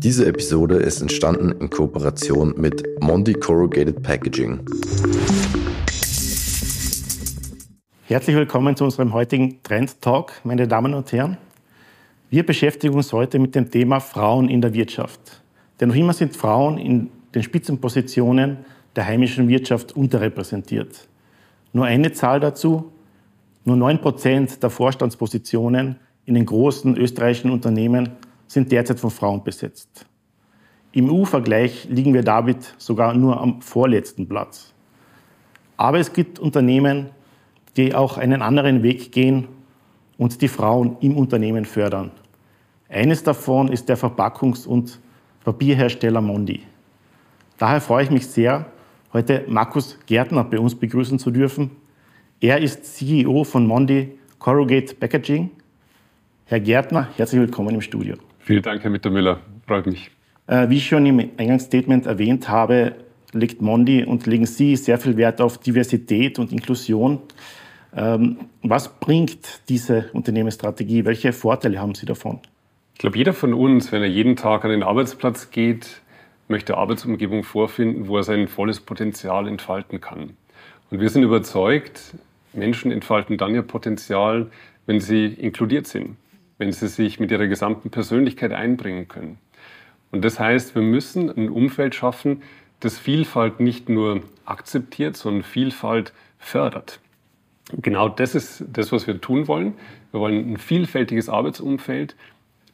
Diese Episode ist entstanden in Kooperation mit Mondi Corrugated Packaging. Herzlich willkommen zu unserem heutigen Trend Talk, meine Damen und Herren. Wir beschäftigen uns heute mit dem Thema Frauen in der Wirtschaft. Denn noch immer sind Frauen in den Spitzenpositionen der heimischen Wirtschaft unterrepräsentiert. Nur eine Zahl dazu, nur 9% der Vorstandspositionen in den großen österreichischen Unternehmen sind derzeit von Frauen besetzt. Im EU-Vergleich liegen wir damit sogar nur am vorletzten Platz. Aber es gibt Unternehmen, die auch einen anderen Weg gehen und die Frauen im Unternehmen fördern. Eines davon ist der Verpackungs- und Papierhersteller Mondi. Daher freue ich mich sehr, heute Markus Gärtner bei uns begrüßen zu dürfen. Er ist CEO von Mondi Corrugate Packaging. Herr Gärtner, herzlich willkommen im Studio. Vielen Dank, Herr Mittermüller. Freut mich. Äh, wie ich schon im Eingangsstatement erwähnt habe, legt Mondi und legen Sie sehr viel Wert auf Diversität und Inklusion. Ähm, was bringt diese Unternehmensstrategie? Welche Vorteile haben Sie davon? Ich glaube, jeder von uns, wenn er jeden Tag an den Arbeitsplatz geht, möchte Arbeitsumgebung vorfinden, wo er sein volles Potenzial entfalten kann. Und wir sind überzeugt, Menschen entfalten dann ihr Potenzial, wenn sie inkludiert sind wenn sie sich mit ihrer gesamten Persönlichkeit einbringen können. Und das heißt, wir müssen ein Umfeld schaffen, das Vielfalt nicht nur akzeptiert, sondern Vielfalt fördert. genau das ist das, was wir tun wollen. Wir wollen ein vielfältiges Arbeitsumfeld,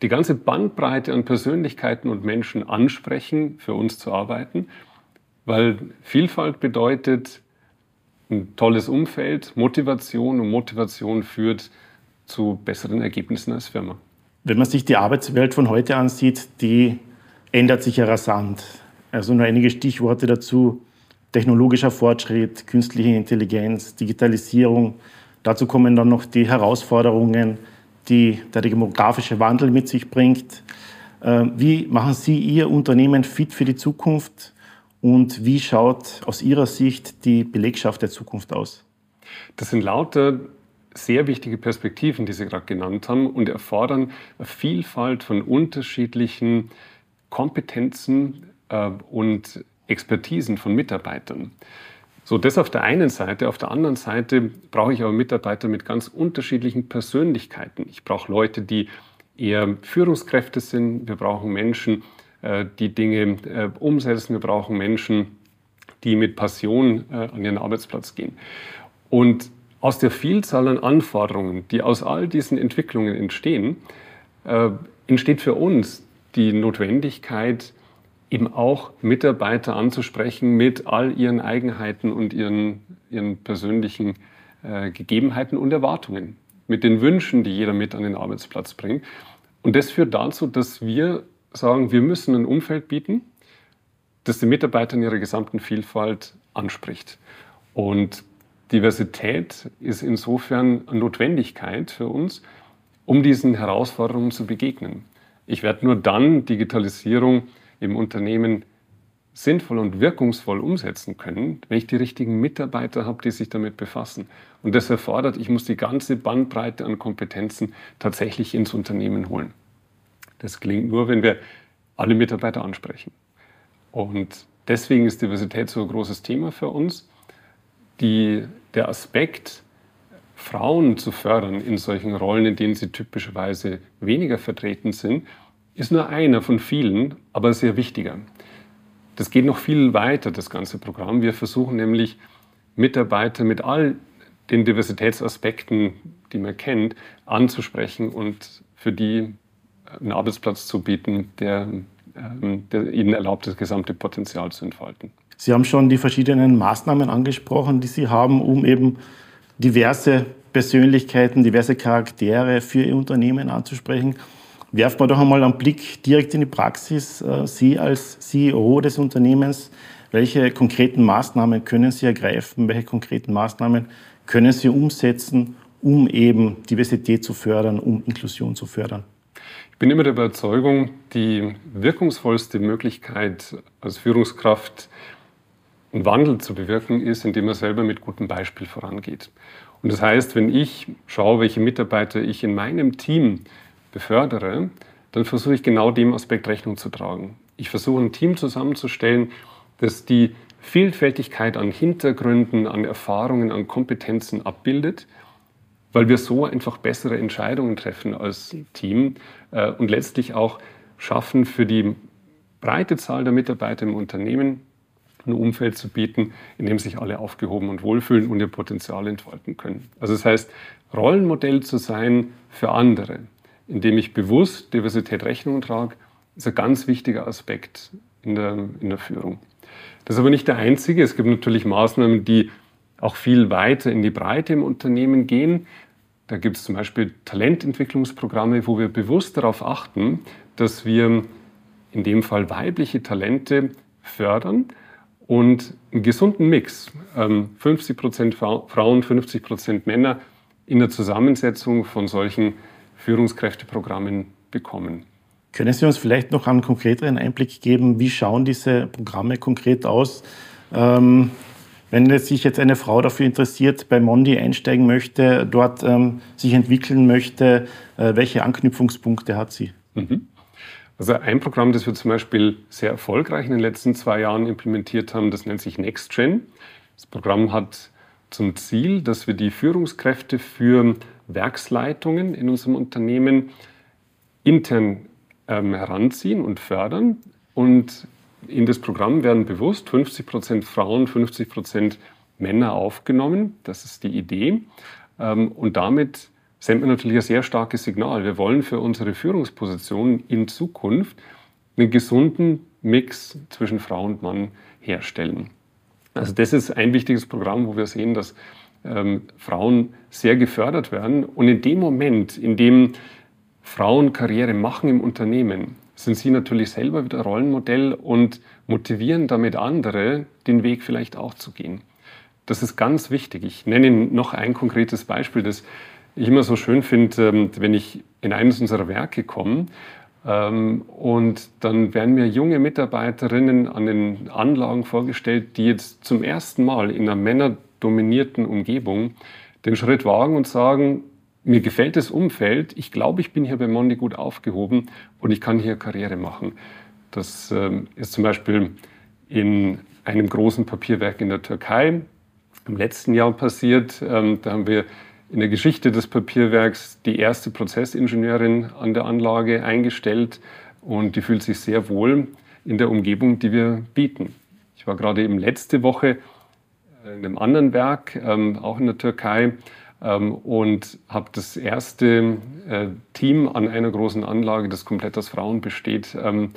die ganze Bandbreite an Persönlichkeiten und Menschen ansprechen, für uns zu arbeiten, weil Vielfalt bedeutet ein tolles Umfeld, Motivation und Motivation führt zu besseren Ergebnissen als Firma. Wenn man sich die Arbeitswelt von heute ansieht, die ändert sich ja rasant. Also nur einige Stichworte dazu. Technologischer Fortschritt, künstliche Intelligenz, Digitalisierung. Dazu kommen dann noch die Herausforderungen, die der demografische Wandel mit sich bringt. Äh, wie machen Sie Ihr Unternehmen fit für die Zukunft und wie schaut aus Ihrer Sicht die Belegschaft der Zukunft aus? Das sind lauter sehr wichtige Perspektiven, die Sie gerade genannt haben, und erfordern eine Vielfalt von unterschiedlichen Kompetenzen äh, und Expertisen von Mitarbeitern. So, das auf der einen Seite. Auf der anderen Seite brauche ich aber Mitarbeiter mit ganz unterschiedlichen Persönlichkeiten. Ich brauche Leute, die eher Führungskräfte sind. Wir brauchen Menschen, äh, die Dinge äh, umsetzen. Wir brauchen Menschen, die mit Passion äh, an ihren Arbeitsplatz gehen. Und aus der Vielzahl an Anforderungen, die aus all diesen Entwicklungen entstehen, äh, entsteht für uns die Notwendigkeit, eben auch Mitarbeiter anzusprechen mit all ihren Eigenheiten und ihren, ihren persönlichen äh, Gegebenheiten und Erwartungen, mit den Wünschen, die jeder mit an den Arbeitsplatz bringt. Und das führt dazu, dass wir sagen, wir müssen ein Umfeld bieten, das die Mitarbeiter in ihrer gesamten Vielfalt anspricht. Und Diversität ist insofern eine Notwendigkeit für uns, um diesen Herausforderungen zu begegnen. Ich werde nur dann Digitalisierung im Unternehmen sinnvoll und wirkungsvoll umsetzen können, wenn ich die richtigen Mitarbeiter habe, die sich damit befassen. Und das erfordert, ich muss die ganze Bandbreite an Kompetenzen tatsächlich ins Unternehmen holen. Das gelingt nur, wenn wir alle Mitarbeiter ansprechen. Und deswegen ist Diversität so ein großes Thema für uns. Die der Aspekt, Frauen zu fördern in solchen Rollen, in denen sie typischerweise weniger vertreten sind, ist nur einer von vielen, aber sehr wichtiger. Das geht noch viel weiter, das ganze Programm. Wir versuchen nämlich Mitarbeiter mit all den Diversitätsaspekten, die man kennt, anzusprechen und für die einen Arbeitsplatz zu bieten, der, ähm, der ihnen erlaubt, das gesamte Potenzial zu entfalten. Sie haben schon die verschiedenen Maßnahmen angesprochen, die Sie haben, um eben diverse Persönlichkeiten, diverse Charaktere für Ihr Unternehmen anzusprechen. Werfen wir doch einmal einen Blick direkt in die Praxis. Äh, Sie als CEO des Unternehmens, welche konkreten Maßnahmen können Sie ergreifen? Welche konkreten Maßnahmen können Sie umsetzen, um eben Diversität zu fördern, um Inklusion zu fördern? Ich bin immer der Überzeugung, die wirkungsvollste Möglichkeit als Führungskraft einen Wandel zu bewirken ist, indem er selber mit gutem Beispiel vorangeht. Und das heißt, wenn ich schaue, welche Mitarbeiter ich in meinem Team befördere, dann versuche ich genau dem Aspekt Rechnung zu tragen. Ich versuche ein Team zusammenzustellen, das die Vielfältigkeit an Hintergründen, an Erfahrungen, an Kompetenzen abbildet, weil wir so einfach bessere Entscheidungen treffen als Team äh, und letztlich auch schaffen, für die breite Zahl der Mitarbeiter im Unternehmen ein Umfeld zu bieten, in dem sich alle aufgehoben und wohlfühlen und ihr Potenzial entfalten können. Also das heißt, Rollenmodell zu sein für andere, indem ich bewusst Diversität Rechnung trage, ist ein ganz wichtiger Aspekt in der, in der Führung. Das ist aber nicht der einzige. Es gibt natürlich Maßnahmen, die auch viel weiter in die Breite im Unternehmen gehen. Da gibt es zum Beispiel Talententwicklungsprogramme, wo wir bewusst darauf achten, dass wir in dem Fall weibliche Talente fördern und einen gesunden Mix, 50 ähm, Prozent Frauen, 50 Prozent Männer in der Zusammensetzung von solchen Führungskräfteprogrammen bekommen. Können Sie uns vielleicht noch einen konkreteren Einblick geben, wie schauen diese Programme konkret aus? Ähm, wenn sich jetzt eine Frau dafür interessiert, bei Mondi einsteigen möchte, dort ähm, sich entwickeln möchte, äh, welche Anknüpfungspunkte hat sie? Mhm. Also ein Programm, das wir zum Beispiel sehr erfolgreich in den letzten zwei Jahren implementiert haben, das nennt sich NextGen. Das Programm hat zum Ziel, dass wir die Führungskräfte für Werksleitungen in unserem Unternehmen intern ähm, heranziehen und fördern. Und in das Programm werden bewusst 50 Prozent Frauen, 50 Prozent Männer aufgenommen. Das ist die Idee. Ähm, und damit senden wir natürlich ein sehr starkes Signal. Wir wollen für unsere Führungsposition in Zukunft einen gesunden Mix zwischen Frau und Mann herstellen. Also das ist ein wichtiges Programm, wo wir sehen, dass ähm, Frauen sehr gefördert werden. Und in dem Moment, in dem Frauen Karriere machen im Unternehmen, sind sie natürlich selber wieder Rollenmodell und motivieren damit andere, den Weg vielleicht auch zu gehen. Das ist ganz wichtig. Ich nenne Ihnen noch ein konkretes Beispiel, das ich immer so schön finde, ähm, wenn ich in eines unserer Werke komme ähm, und dann werden mir junge Mitarbeiterinnen an den Anlagen vorgestellt, die jetzt zum ersten Mal in einer männerdominierten Umgebung den Schritt wagen und sagen, mir gefällt das Umfeld, ich glaube, ich bin hier bei Mondi gut aufgehoben und ich kann hier Karriere machen. Das ähm, ist zum Beispiel in einem großen Papierwerk in der Türkei im letzten Jahr passiert. Da haben wir in der Geschichte des Papierwerks die erste Prozessingenieurin an der Anlage eingestellt und die fühlt sich sehr wohl in der Umgebung, die wir bieten. Ich war gerade eben letzte Woche in einem anderen Werk, ähm, auch in der Türkei, ähm, und habe das erste äh, Team an einer großen Anlage, das komplett aus Frauen besteht, ähm,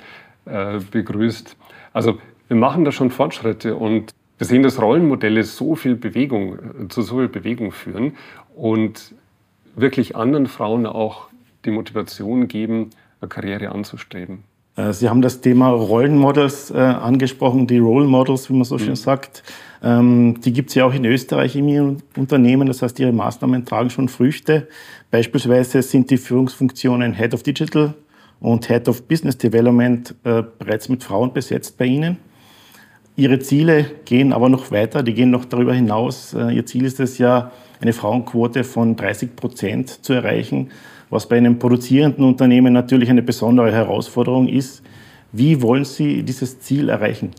äh, begrüßt. Also wir machen da schon Fortschritte und wir sehen, dass Rollenmodelle so viel Bewegung, äh, zu so viel Bewegung führen und wirklich anderen Frauen auch die Motivation geben, eine Karriere anzustreben. Äh, Sie haben das Thema Rollenmodels äh, angesprochen, die Role Models, wie man so mhm. schön sagt. Ähm, die gibt es ja auch in Österreich in Ihren Unternehmen. Das heißt, Ihre Maßnahmen tragen schon Früchte. Beispielsweise sind die Führungsfunktionen Head of Digital und Head of Business Development äh, bereits mit Frauen besetzt bei Ihnen. Ihre Ziele gehen aber noch weiter, die gehen noch darüber hinaus. Äh, Ihr Ziel ist es ja, eine Frauenquote von 30 Prozent zu erreichen, was bei einem produzierenden Unternehmen natürlich eine besondere Herausforderung ist. Wie wollen Sie dieses Ziel erreichen?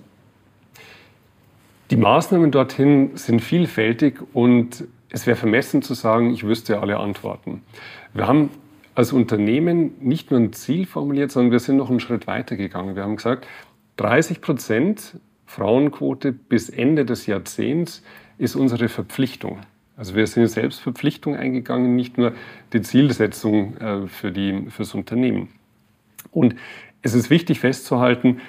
Die Maßnahmen dorthin sind vielfältig und es wäre vermessen zu sagen, ich wüsste alle Antworten. Wir haben als Unternehmen nicht nur ein Ziel formuliert, sondern wir sind noch einen Schritt weiter gegangen. Wir haben gesagt, 30 Prozent Frauenquote bis Ende des Jahrzehnts ist unsere Verpflichtung. Also wir sind selbst Verpflichtung eingegangen, nicht nur die Zielsetzung äh, für, das Unternehmen. Und es ist wichtig festzuhalten,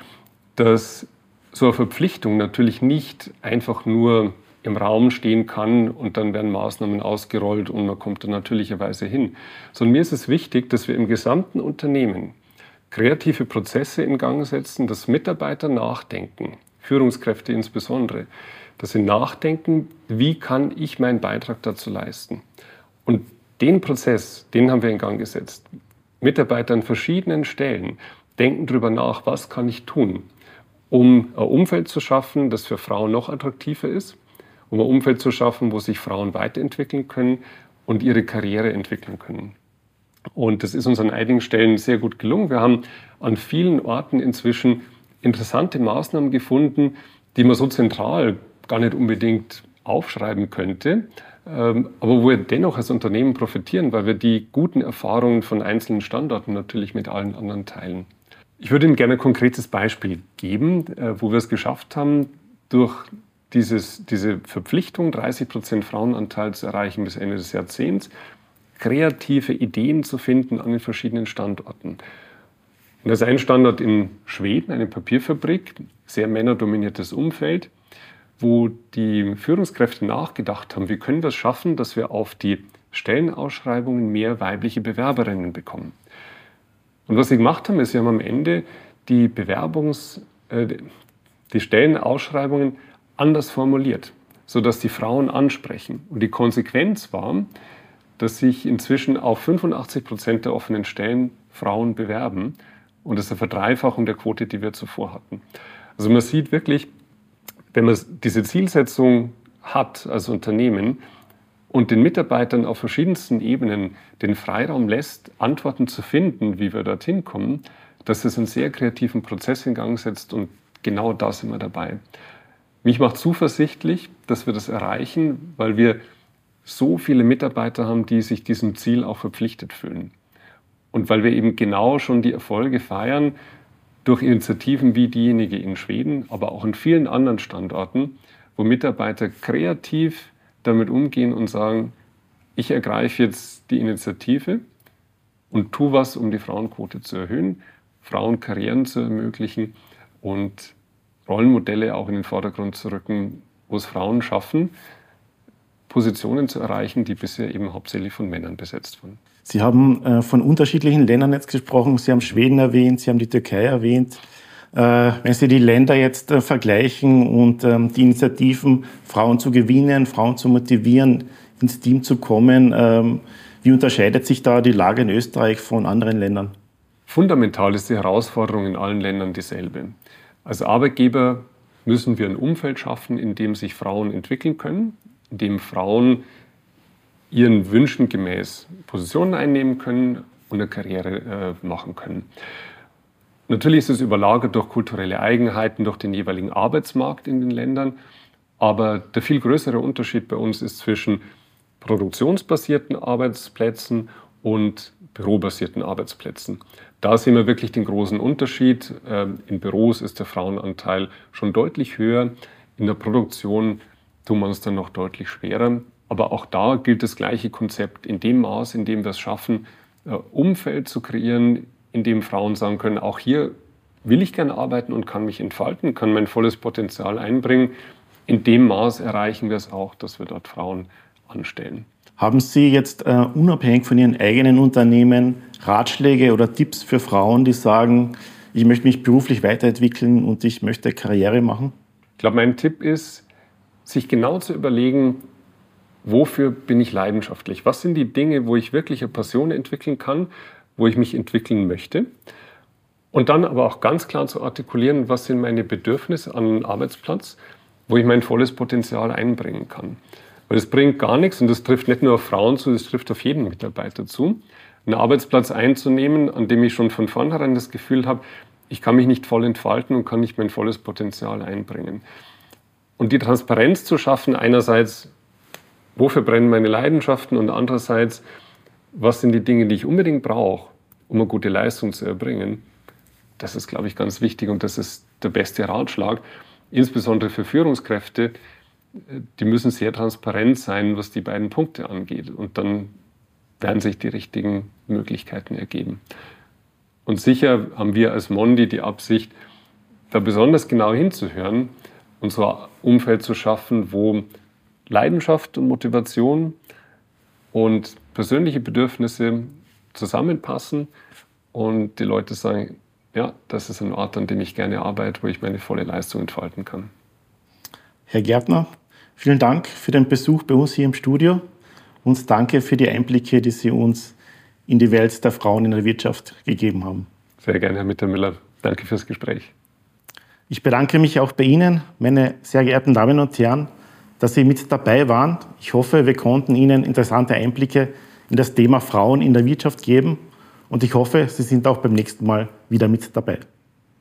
dass so eine Verpflichtung natürlich nicht einfach nur im Raum stehen kann und dann werden Maßnahmen ausgerollt und man kommt da natürlicherweise hin. Sondern mir ist es wichtig, dass wir im gesamten Unternehmen kreative Prozesse in Gang setzen, dass Mitarbeiter nachdenken, Führungskräfte insbesondere, dass sie nachdenken, wie kann ich meinen Beitrag dazu leisten. Und den Prozess, den haben wir in Gang gesetzt. Mitarbeiter an verschiedenen Stellen denken darüber nach, was kann ich tun, um ein Umfeld zu schaffen, das für Frauen noch attraktiver ist, um ein Umfeld zu schaffen, wo sich Frauen weiterentwickeln können und ihre Karriere entwickeln können. Und das ist uns an einigen Stellen sehr gut gelungen. Wir haben an vielen Orten inzwischen interessante Maßnahmen gefunden, die man so zentral gar nicht unbedingt aufschreiben könnte, ähm, aber wo wir dennoch als Unternehmen profitieren, weil wir die guten Erfahrungen von einzelnen Standorten natürlich mit allen anderen teilen. Ich würde Ihnen gerne ein konkretes Beispiel geben, äh, wo wir es geschafft haben, durch dieses, diese Verpflichtung, 30 Prozent Frauenanteil zu erreichen bis Ende des Jahrzehnts, kreative Ideen zu finden an den verschiedenen Standorten. Und das ist ein Standort in Schweden, eine Papierfabrik, sehr männerdominiertes Umfeld, wo die Führungskräfte nachgedacht haben, wie können wir es schaffen, dass wir auf die Stellenausschreibungen mehr weibliche Bewerberinnen bekommen. Und was sie gemacht haben, ist, sie haben am Ende die Bewerbungs-, äh, die Stellenausschreibungen anders formuliert, sodass die Frauen ansprechen. Und die Konsequenz war, dass sich inzwischen auf 85 Prozent der offenen Stellen Frauen bewerben. Und das ist eine Verdreifachung der Quote, die wir zuvor hatten. Also man sieht wirklich, wenn man diese Zielsetzung hat als Unternehmen und den Mitarbeitern auf verschiedensten Ebenen den Freiraum lässt, Antworten zu finden, wie wir dorthin kommen, dass es einen sehr kreativen Prozess in Gang setzt und genau da sind wir dabei. Mich macht zuversichtlich, dass wir das erreichen, weil wir so viele Mitarbeiter haben, die sich diesem Ziel auch verpflichtet fühlen. Und weil wir eben genau schon die Erfolge feiern durch Initiativen wie diejenige in Schweden, aber auch in vielen anderen Standorten, wo Mitarbeiter kreativ damit umgehen und sagen, ich ergreife jetzt die Initiative und tue was, um die Frauenquote zu erhöhen, Frauen Karrieren zu ermöglichen und Rollenmodelle auch in den Vordergrund zu rücken, wo es Frauen schaffen, Positionen zu erreichen, die bisher eben hauptsächlich von Männern besetzt wurden. Sie haben äh, von unterschiedlichen Ländern jetzt gesprochen. Sie haben Schweden erwähnt, Sie haben die Türkei erwähnt. Äh, wenn Sie die Länder jetzt äh, vergleichen und ähm, die Initiativen, Frauen zu gewinnen, Frauen zu motivieren, ins Team zu kommen, ähm, wie unterscheidet sich da die Lage in Österreich von anderen Ländern? Fundamental ist die Herausforderung in allen Ländern dieselbe. Als Arbeitgeber müssen wir ein Umfeld schaffen, in dem sich Frauen entwickeln können, in dem Frauen ihren Wünschen gemäß Positionen einnehmen können und eine Karriere äh, machen können. Natürlich ist es überlagert durch kulturelle Eigenheiten, durch den jeweiligen Arbeitsmarkt in den Ländern. Aber der viel größere Unterschied bei uns ist zwischen produktionsbasierten Arbeitsplätzen und bürobasierten Arbeitsplätzen. Da sehen wir wirklich den großen Unterschied. Ähm, in Büros ist der Frauenanteil schon deutlich höher. In der Produktion tun wir uns dann noch deutlich schwerer. Aber auch da gilt das gleiche Konzept. In dem Maß, in dem wir es schaffen, äh, Umfeld zu kreieren, in dem Frauen sagen können, auch hier will ich gerne arbeiten und kann mich entfalten, kann mein volles Potenzial einbringen. In dem Maß erreichen wir es auch, dass wir dort Frauen anstellen. Haben Sie jetzt uh, unabhängig von Ihren eigenen Unternehmen Ratschläge oder Tipps für Frauen, die sagen, ich möchte mich beruflich weiterentwickeln und ich möchte Karriere machen? Ich glaube, mein Tipp ist, sich genau zu überlegen, wofür bin ich leidenschaftlich? Was sind die Dinge, wo ich wirklich eine Passion entwickeln kann, wo ich mich entwickeln möchte? Und dann aber auch ganz klar zu artikulieren, was sind meine Bedürfnisse an einem Arbeitsplatz, wo ich mein volles Potenzial einbringen kann. Weil es bringt gar nichts, und das trifft nicht nur auf Frauen zu, das trifft auf jeden Mitarbeiter zu, einen Arbeitsplatz einzunehmen, an dem ich schon von vornherein das Gefühl habe, ich kann mich nicht voll entfalten und kann nicht mein volles Potenzial einbringen. Und die Transparenz zu schaffen, einerseits, wofür brennen meine Leidenschaften und andererseits, was sind die Dinge, die ich unbedingt brauche, um eine gute Leistung zu erbringen, das ist, glaube ich, ganz wichtig und das ist der beste Ratschlag, insbesondere für Führungskräfte, die müssen sehr transparent sein, was die beiden Punkte angeht. Und dann werden sich die richtigen Möglichkeiten ergeben. Und sicher haben wir als Mondi die Absicht, da besonders genau hinzuhören und so ein Umfeld zu schaffen, wo Leidenschaft und Motivation und persönliche Bedürfnisse zusammenpassen und die Leute sagen, ja, das ist ein Ort, an dem ich gerne arbeite, wo ich meine volle Leistung entfalten kann. Herr Gärtner, vielen Dank für den Besuch bei uns hier im Studio und danke für die Einblicke, die Sie uns in die Welt der Frauen in der Wirtschaft gegeben haben. Sehr gerne, Herr Mittermüller. Danke fürs Gespräch. Ich bedanke mich auch bei Ihnen, meine sehr geehrten Damen und Herren, dass Sie mit dabei waren. Ich hoffe, wir konnten Ihnen interessante Einblicke in das Thema Frauen in der Wirtschaft geben und ich hoffe, Sie sind auch beim nächsten Mal wieder mit dabei.